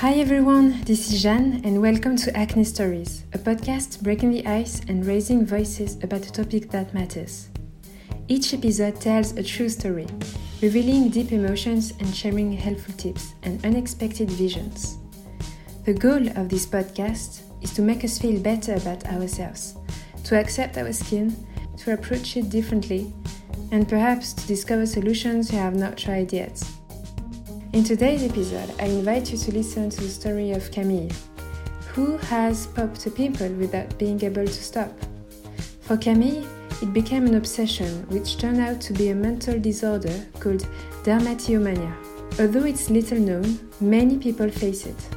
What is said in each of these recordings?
Hi everyone, this is Jeanne, and welcome to Acne Stories, a podcast breaking the ice and raising voices about a topic that matters. Each episode tells a true story, revealing deep emotions and sharing helpful tips and unexpected visions. The goal of this podcast is to make us feel better about ourselves, to accept our skin, to approach it differently, and perhaps to discover solutions you have not tried yet. In today's episode, I invite you to listen to the story of Camille, who has popped a pimple without being able to stop. For Camille, it became an obsession which turned out to be a mental disorder called dermatillomania. Although it's little known, many people face it.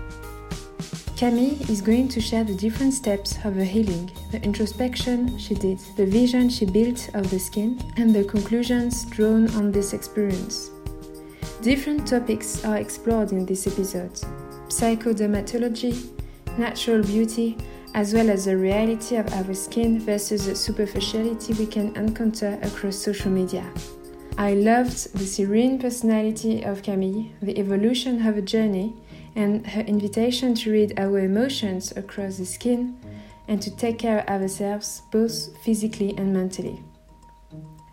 Camille is going to share the different steps of her healing, the introspection she did, the vision she built of the skin, and the conclusions drawn on this experience. Different topics are explored in this episode psychodermatology, natural beauty, as well as the reality of our skin versus the superficiality we can encounter across social media. I loved the serene personality of Camille, the evolution of her journey, and her invitation to read our emotions across the skin and to take care of ourselves both physically and mentally.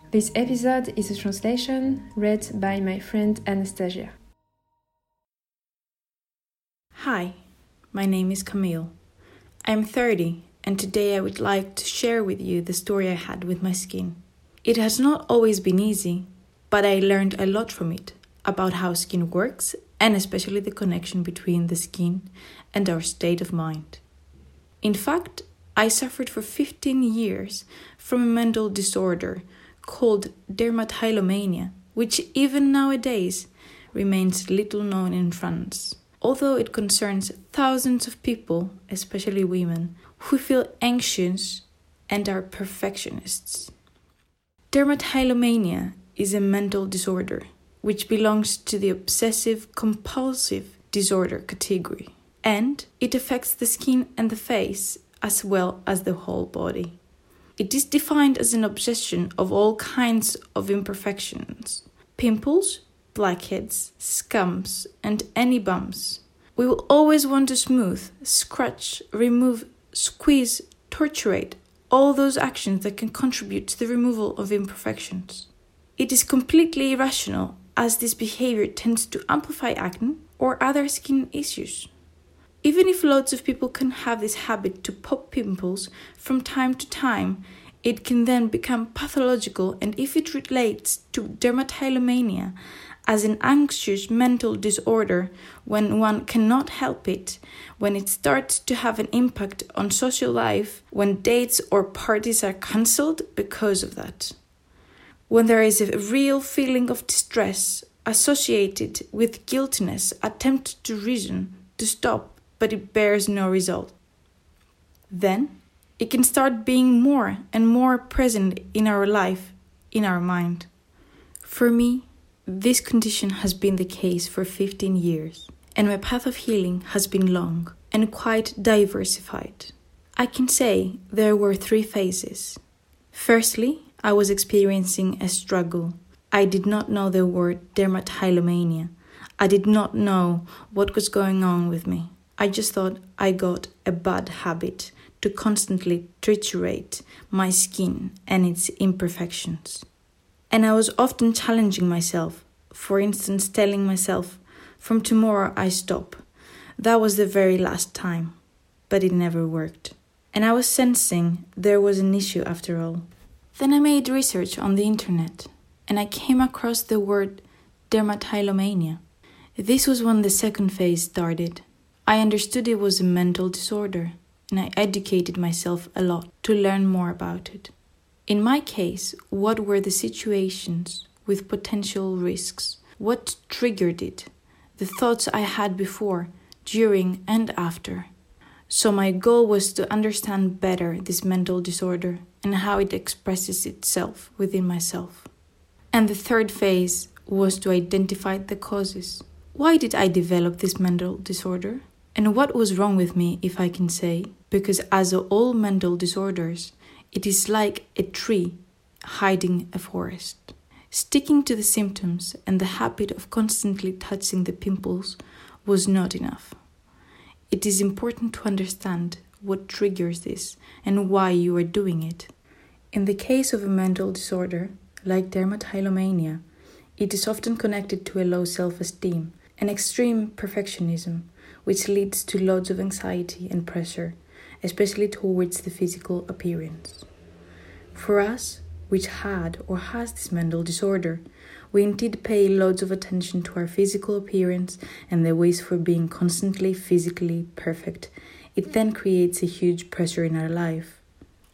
This episode is a translation read by my friend Anastasia. Hi, my name is Camille. I'm 30, and today I would like to share with you the story I had with my skin. It has not always been easy, but I learned a lot from it about how skin works and especially the connection between the skin and our state of mind. In fact, I suffered for 15 years from a mental disorder called dermatillomania, which even nowadays remains little known in France, although it concerns thousands of people, especially women, who feel anxious and are perfectionists. Dermatillomania is a mental disorder which belongs to the obsessive compulsive disorder category, and it affects the skin and the face as well as the whole body. It is defined as an obsession of all kinds of imperfections pimples, blackheads, scums, and any bumps. We will always want to smooth, scratch, remove, squeeze, torturate all those actions that can contribute to the removal of imperfections. It is completely irrational as this behavior tends to amplify acne or other skin issues. Even if lots of people can have this habit to pop pimples from time to time, it can then become pathological, and if it relates to dermatillomania as an anxious mental disorder, when one cannot help it, when it starts to have an impact on social life, when dates or parties are cancelled because of that, when there is a real feeling of distress associated with guiltiness, attempt to reason, to stop, but it bears no result. Then it can start being more and more present in our life, in our mind. For me, this condition has been the case for 15 years, and my path of healing has been long and quite diversified. I can say there were three phases. Firstly, I was experiencing a struggle. I did not know the word dermatillomania. I did not know what was going on with me. I just thought I got a bad habit to constantly triturate my skin and its imperfections. And I was often challenging myself, for instance, telling myself, from tomorrow I stop. That was the very last time. But it never worked. And I was sensing there was an issue after all. Then I made research on the internet and I came across the word dermatillomania. This was when the second phase started. I understood it was a mental disorder, and I educated myself a lot to learn more about it. In my case, what were the situations with potential risks? What triggered it? The thoughts I had before, during, and after. So, my goal was to understand better this mental disorder and how it expresses itself within myself. And the third phase was to identify the causes. Why did I develop this mental disorder? And what was wrong with me, if I can say? Because, as all mental disorders, it is like a tree hiding a forest. Sticking to the symptoms and the habit of constantly touching the pimples was not enough. it is important to understand what triggers this and why you are doing it. In the case of a mental disorder, like dermatillomania, it is often connected to a low self esteem and extreme perfectionism, which leads to loads of anxiety and pressure, especially towards the physical appearance. For us, which had or has this mental disorder, we indeed pay loads of attention to our physical appearance and the ways for being constantly physically perfect. It then creates a huge pressure in our life.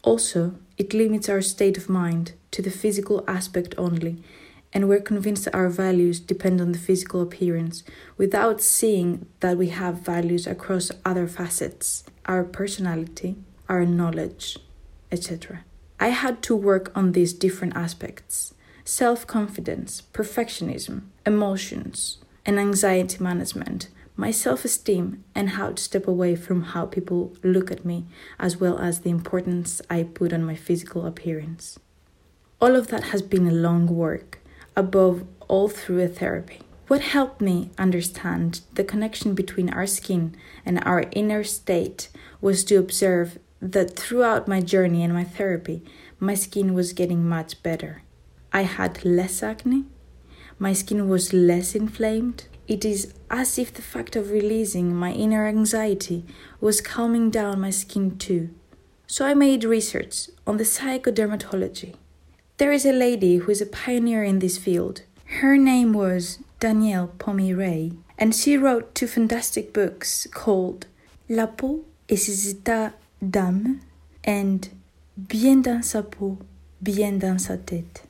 Also, it limits our state of mind to the physical aspect only, and we're convinced that our values depend on the physical appearance without seeing that we have values across other facets our personality, our knowledge, etc. I had to work on these different aspects self confidence, perfectionism, emotions, and anxiety management, my self esteem, and how to step away from how people look at me, as well as the importance I put on my physical appearance. All of that has been a long work, above all through a therapy. What helped me understand the connection between our skin and our inner state was to observe that throughout my journey and my therapy, my skin was getting much better. I had less acne, my skin was less inflamed. It is as if the fact of releasing my inner anxiety was calming down my skin too. So I made research on the psychodermatology. There is a lady who is a pioneer in this field. Her name was Danièle Pomey-Rey, and she wrote two fantastic books called La peau et ses états d'âme and Bien dans sa peau, bien dans sa tête.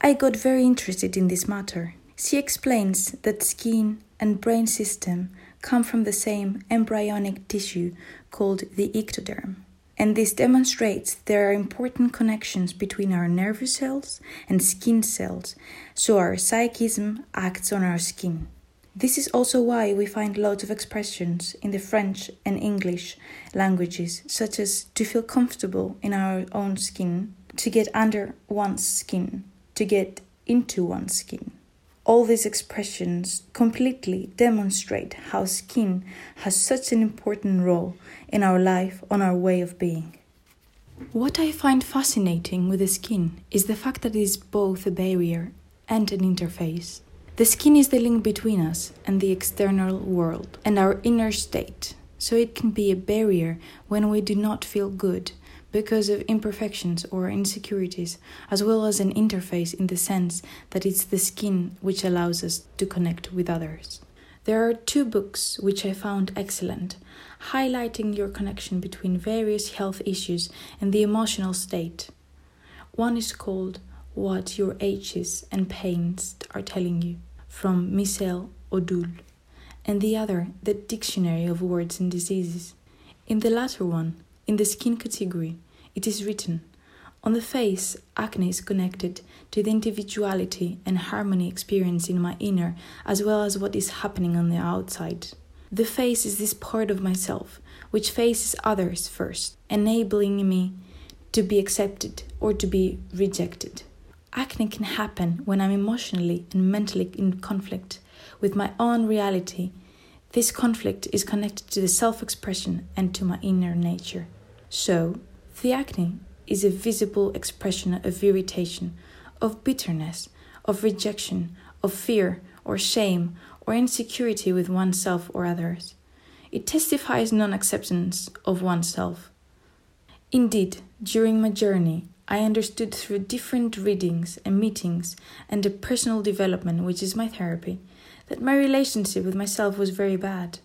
I got very interested in this matter. She explains that skin and brain system come from the same embryonic tissue called the ectoderm. And this demonstrates there are important connections between our nervous cells and skin cells, so our psychism acts on our skin. This is also why we find lots of expressions in the French and English languages, such as to feel comfortable in our own skin, to get under one's skin, to get into one's skin. All these expressions completely demonstrate how skin has such an important role in our life, on our way of being. What I find fascinating with the skin is the fact that it is both a barrier and an interface. The skin is the link between us and the external world and our inner state, so it can be a barrier when we do not feel good because of imperfections or insecurities, as well as an interface in the sense that it's the skin which allows us to connect with others. There are two books which I found excellent, highlighting your connection between various health issues and the emotional state. One is called What Your Aches and Pains Are Telling You from Michel Odoul, and the other, the Dictionary of Words and Diseases. In the latter one, in the skin category, it is written On the face, acne is connected to the individuality and harmony experienced in my inner as well as what is happening on the outside. The face is this part of myself which faces others first, enabling me to be accepted or to be rejected. Acne can happen when I'm emotionally and mentally in conflict with my own reality. This conflict is connected to the self expression and to my inner nature. So, the acne is a visible expression of irritation, of bitterness, of rejection, of fear or shame or insecurity with oneself or others. It testifies non acceptance of oneself. Indeed, during my journey, I understood through different readings and meetings and the personal development, which is my therapy, that my relationship with myself was very bad.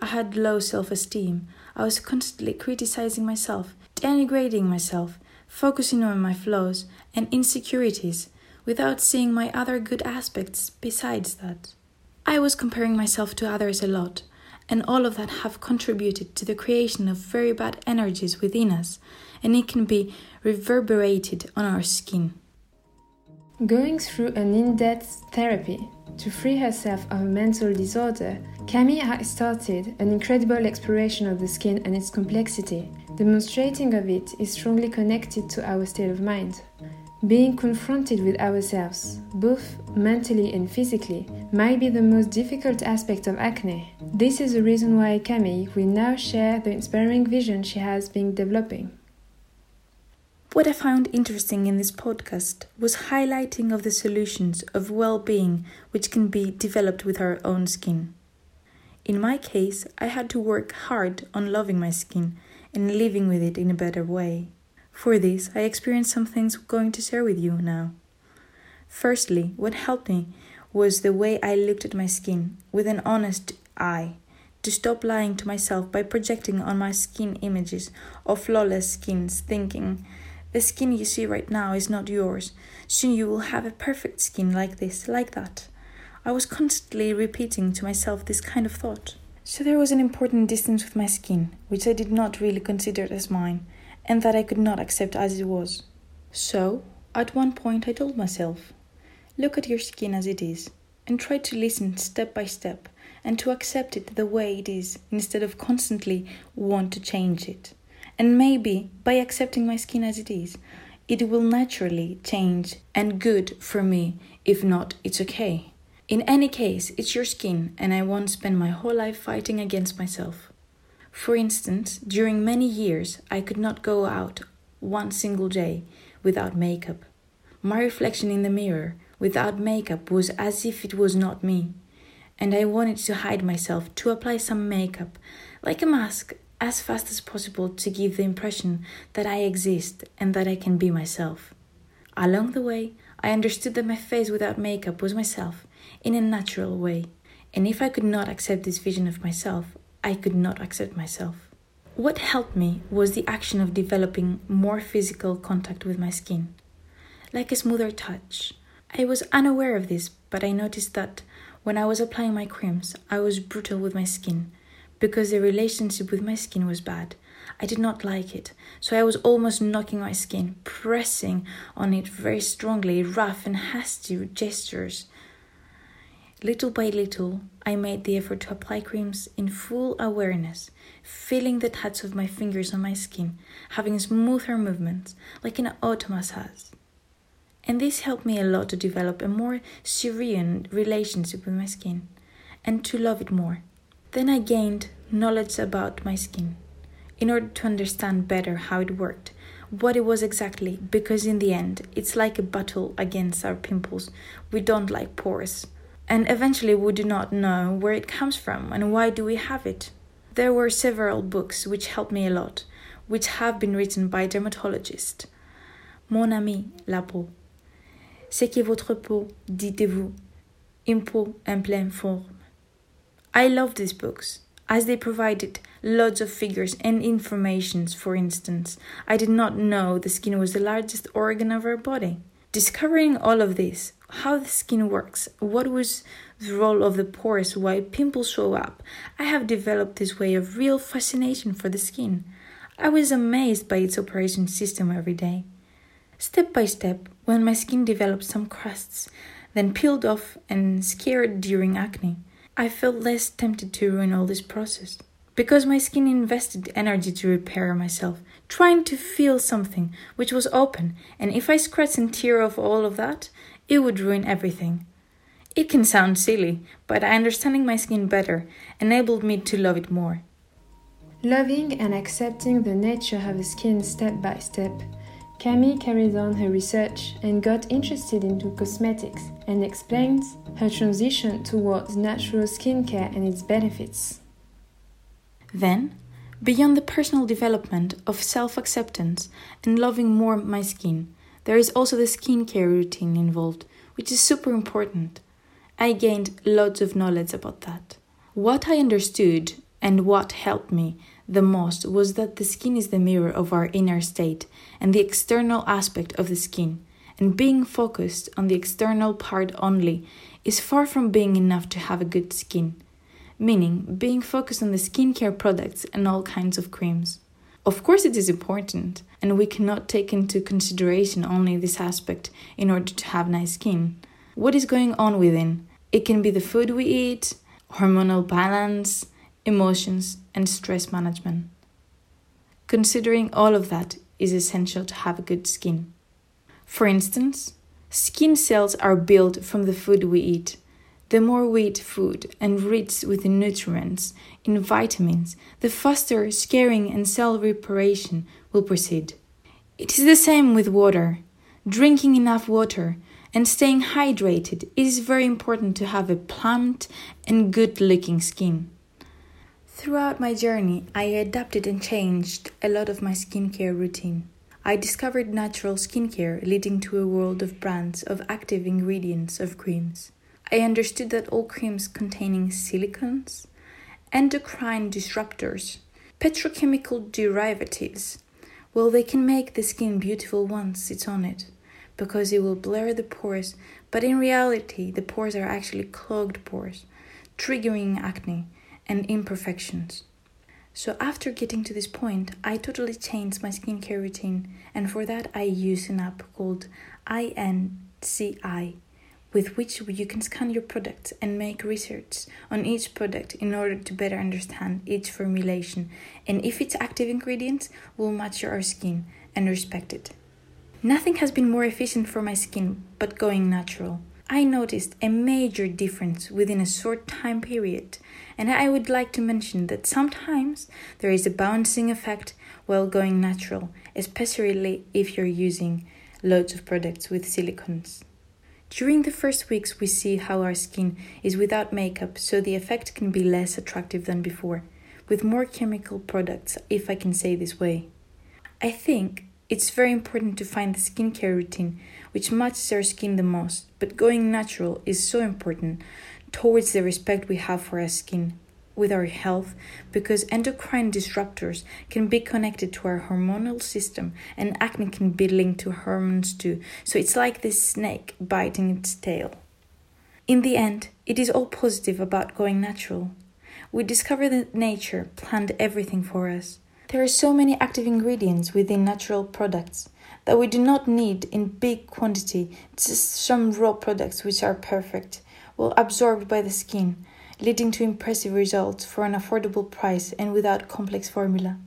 I had low self esteem. I was constantly criticizing myself, denigrating myself, focusing on my flaws and insecurities without seeing my other good aspects besides that. I was comparing myself to others a lot, and all of that have contributed to the creation of very bad energies within us, and it can be reverberated on our skin. Going through an in depth therapy to free herself of a mental disorder, Camille has started an incredible exploration of the skin and its complexity. Demonstrating of it is strongly connected to our state of mind. Being confronted with ourselves, both mentally and physically, might be the most difficult aspect of acne. This is the reason why Camille will now share the inspiring vision she has been developing. What I found interesting in this podcast was highlighting of the solutions of well-being which can be developed with our own skin. In my case, I had to work hard on loving my skin and living with it in a better way. For this, I experienced some things I'm going to share with you now. Firstly, what helped me was the way I looked at my skin with an honest eye to stop lying to myself by projecting on my skin images of flawless skins, thinking the skin you see right now is not yours. Soon you will have a perfect skin like this, like that. I was constantly repeating to myself this kind of thought. So there was an important distance with my skin, which I did not really consider as mine, and that I could not accept as it was. So, at one point, I told myself, Look at your skin as it is, and try to listen step by step, and to accept it the way it is, instead of constantly want to change it. And maybe by accepting my skin as it is, it will naturally change and good for me. If not, it's okay. In any case, it's your skin, and I won't spend my whole life fighting against myself. For instance, during many years, I could not go out one single day without makeup. My reflection in the mirror without makeup was as if it was not me, and I wanted to hide myself to apply some makeup, like a mask, as fast as possible to give the impression that I exist and that I can be myself. Along the way, I understood that my face without makeup was myself in a natural way, and if I could not accept this vision of myself, I could not accept myself. What helped me was the action of developing more physical contact with my skin, like a smoother touch. I was unaware of this, but I noticed that when I was applying my creams, I was brutal with my skin because the relationship with my skin was bad. I did not like it, so I was almost knocking my skin, pressing on it very strongly, rough and hasty gestures. Little by little, I made the effort to apply creams in full awareness, feeling the touch of my fingers on my skin, having smoother movements, like an auto massage. And this helped me a lot to develop a more serene relationship with my skin and to love it more. Then I gained knowledge about my skin in order to understand better how it worked, what it was exactly, because in the end, it's like a battle against our pimples. We don't like pores. And eventually, we do not know where it comes from and why do we have it. There were several books which helped me a lot, which have been written by dermatologists. Mon ami, la peau. C'est que votre peau, dites-vous, une peau en pleine forme. I love these books as they provided lots of figures and informations. For instance, I did not know the skin was the largest organ of our body. Discovering all of this, how the skin works, what was the role of the pores, why pimples show up, I have developed this way of real fascination for the skin. I was amazed by its operation system every day. Step by step, when my skin developed some crusts, then peeled off and scared during acne, I felt less tempted to ruin all this process. Because my skin invested energy to repair myself, trying to feel something which was open, and if I scratch and tear off all of that, it would ruin everything. It can sound silly, but understanding my skin better enabled me to love it more. Loving and accepting the nature of the skin step by step Camille carried on her research and got interested into cosmetics and explains her transition towards natural skincare and its benefits. Then, beyond the personal development of self acceptance and loving more my skin, there is also the skincare routine involved, which is super important. I gained lots of knowledge about that. What I understood and what helped me the most was that the skin is the mirror of our inner state and the external aspect of the skin, and being focused on the external part only is far from being enough to have a good skin, meaning being focused on the skincare products and all kinds of creams. Of course, it is important, and we cannot take into consideration only this aspect in order to have nice skin. What is going on within? It can be the food we eat, hormonal balance, emotions, and stress management. Considering all of that is essential to have a good skin. For instance, skin cells are built from the food we eat. the more we eat food and rich with nutrients, in vitamins, the faster scarring and cell reparation will proceed. It is the same with water. Drinking enough water and staying hydrated is very important to have a plump and good looking skin. Throughout my journey, I adapted and changed a lot of my skincare routine. I discovered natural skincare leading to a world of brands of active ingredients of creams. I understood that all creams containing silicones, endocrine disruptors, petrochemical derivatives, well, they can make the skin beautiful once it's on it, because it will blur the pores, but in reality, the pores are actually clogged pores, triggering acne and imperfections. So, after getting to this point, I totally changed my skincare routine, and for that, I use an app called INCI with which you can scan your products and make research on each product in order to better understand each formulation and if its active ingredients will match your skin and respect it. Nothing has been more efficient for my skin but going natural. I noticed a major difference within a short time period, and I would like to mention that sometimes there is a bouncing effect while going natural, especially if you're using loads of products with silicones. During the first weeks, we see how our skin is without makeup, so the effect can be less attractive than before, with more chemical products, if I can say this way. I think it's very important to find the skincare routine which matches our skin the most, but going natural is so important towards the respect we have for our skin with our health because endocrine disruptors can be connected to our hormonal system and acne can be linked to hormones too. So it's like this snake biting its tail. In the end, it is all positive about going natural. We discover that nature planned everything for us. There are so many active ingredients within natural products that we do not need in big quantity, just some raw products which are perfect, well absorbed by the skin leading to impressive results for an affordable price and without complex formula.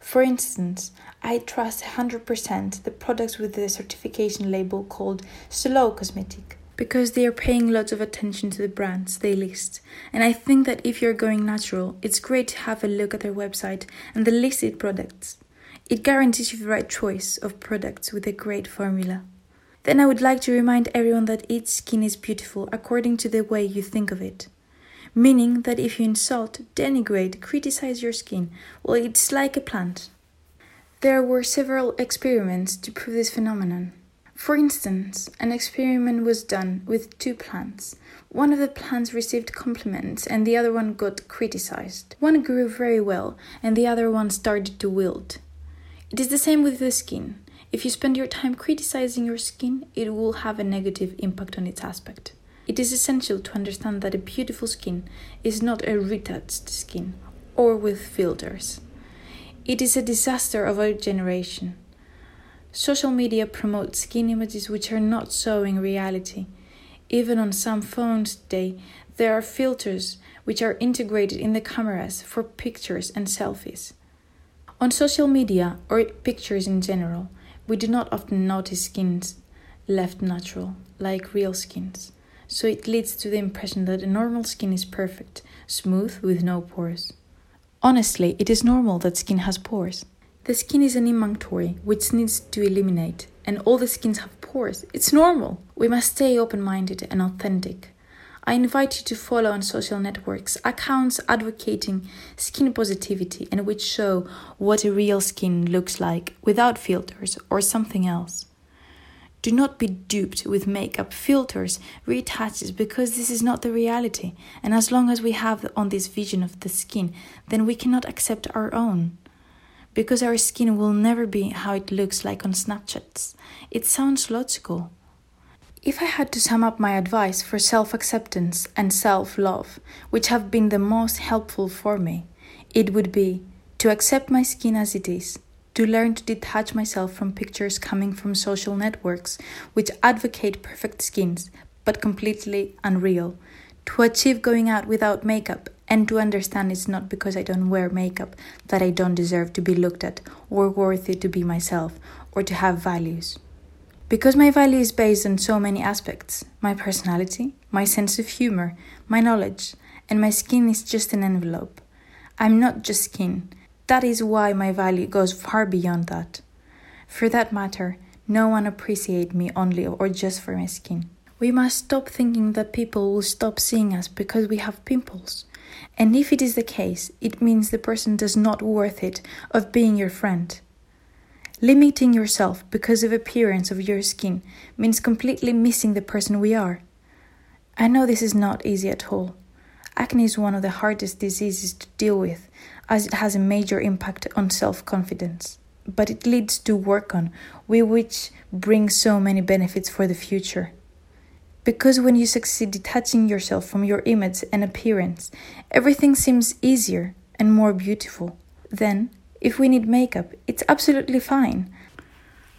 For instance, I trust 100% the products with the certification label called Slow Cosmetic because they are paying lots of attention to the brands they list. And I think that if you're going natural, it's great to have a look at their website and the listed products. It guarantees you the right choice of products with a great formula. Then I would like to remind everyone that each skin is beautiful according to the way you think of it. Meaning that if you insult, denigrate, criticize your skin, well, it's like a plant. There were several experiments to prove this phenomenon. For instance, an experiment was done with two plants. One of the plants received compliments and the other one got criticized. One grew very well and the other one started to wilt. It is the same with the skin. If you spend your time criticizing your skin, it will have a negative impact on its aspect. It is essential to understand that a beautiful skin is not a retouched skin or with filters. It is a disaster of our generation. Social media promotes skin images which are not showing reality. Even on some phones today, there are filters which are integrated in the cameras for pictures and selfies. On social media or pictures in general, we do not often notice skins left natural, like real skins, so it leads to the impression that a normal skin is perfect, smooth, with no pores. Honestly, it is normal that skin has pores. The skin is an inventory which needs to eliminate, and all the skins have pores. It's normal. We must stay open minded and authentic. I invite you to follow on social networks accounts advocating skin positivity and which show what a real skin looks like without filters or something else. Do not be duped with makeup filters, retouches, because this is not the reality. And as long as we have on this vision of the skin, then we cannot accept our own. Because our skin will never be how it looks like on Snapchats. It sounds logical. If I had to sum up my advice for self acceptance and self love, which have been the most helpful for me, it would be to accept my skin as it is, to learn to detach myself from pictures coming from social networks which advocate perfect skins but completely unreal, to achieve going out without makeup and to understand it's not because I don't wear makeup that I don't deserve to be looked at or worthy to be myself or to have values Because my value is based on so many aspects my personality, my sense of humor, my knowledge, and my skin is just an envelope. I'm not just skin. That is why my value goes far beyond that. For that matter, no one appreciates me only or just for my skin. We must stop thinking that people will stop seeing us because we have pimples. And if it is the case, it means the person does not worth it of being your friend. Limiting yourself because of appearance of your skin means completely missing the person we are. I know this is not easy at all. Acne is one of the hardest diseases to deal with as it has a major impact on self-confidence, but it leads to work on which brings so many benefits for the future. Because when you succeed detaching yourself from your image and appearance, everything seems easier and more beautiful. Then, if we need makeup, it's absolutely fine.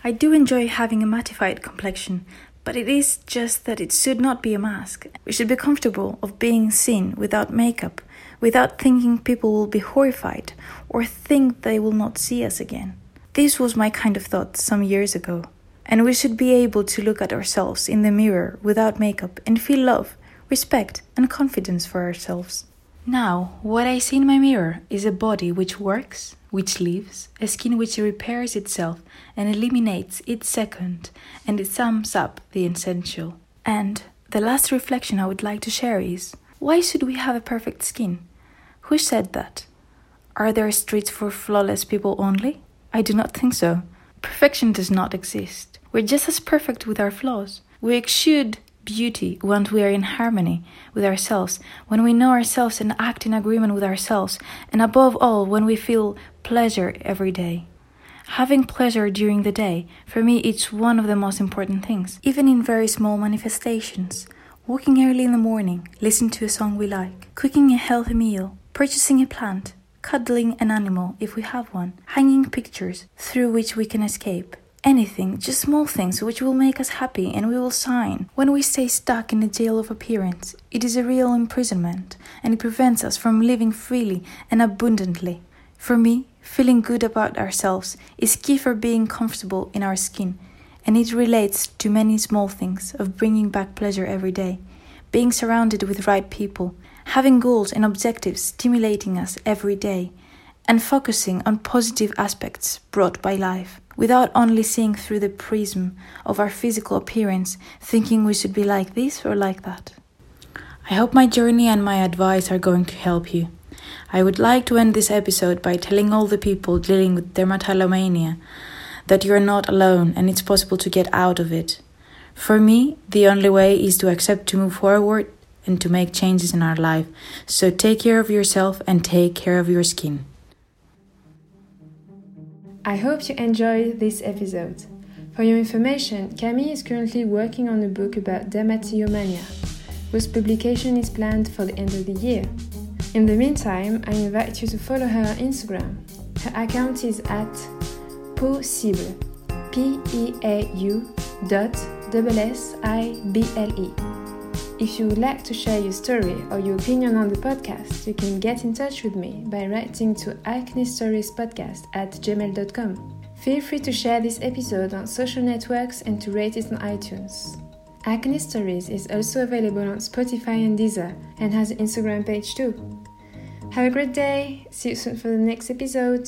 I do enjoy having a mattified complexion, but it is just that it should not be a mask. We should be comfortable of being seen without makeup, without thinking people will be horrified or think they will not see us again. This was my kind of thought some years ago and we should be able to look at ourselves in the mirror without makeup and feel love, respect, and confidence for ourselves. Now, what I see in my mirror is a body which works, which lives, a skin which repairs itself and eliminates each second, and it sums up the essential. And the last reflection I would like to share is why should we have a perfect skin? Who said that? Are there streets for flawless people only? I do not think so. Perfection does not exist. We're just as perfect with our flaws. We exude beauty when we are in harmony with ourselves, when we know ourselves and act in agreement with ourselves, and above all, when we feel pleasure every day. Having pleasure during the day, for me, it's one of the most important things, even in very small manifestations. Walking early in the morning, listening to a song we like, cooking a healthy meal, purchasing a plant, cuddling an animal if we have one, hanging pictures through which we can escape. Anything, just small things which will make us happy and we will sign. When we stay stuck in the jail of appearance, it is a real imprisonment and it prevents us from living freely and abundantly. For me, feeling good about ourselves is key for being comfortable in our skin and it relates to many small things of bringing back pleasure every day, being surrounded with right people, having goals and objectives stimulating us every day, and focusing on positive aspects brought by life, without only seeing through the prism of our physical appearance, thinking we should be like this or like that. I hope my journey and my advice are going to help you. I would like to end this episode by telling all the people dealing with dermatillomania that you are not alone and it's possible to get out of it. For me, the only way is to accept to move forward and to make changes in our life. So take care of yourself and take care of your skin. I hope you enjoyed this episode. For your information, Camille is currently working on a book about dermatillomania, whose publication is planned for the end of the year. In the meantime, I invite you to follow her on Instagram. Her account is at possible, P E A U dot S I B L E. If you would like to share your story or your opinion on the podcast, you can get in touch with me by writing to acnestoriespodcast at gmail.com. Feel free to share this episode on social networks and to rate it on iTunes. Acne Stories is also available on Spotify and Deezer and has an Instagram page too. Have a great day. See you soon for the next episode.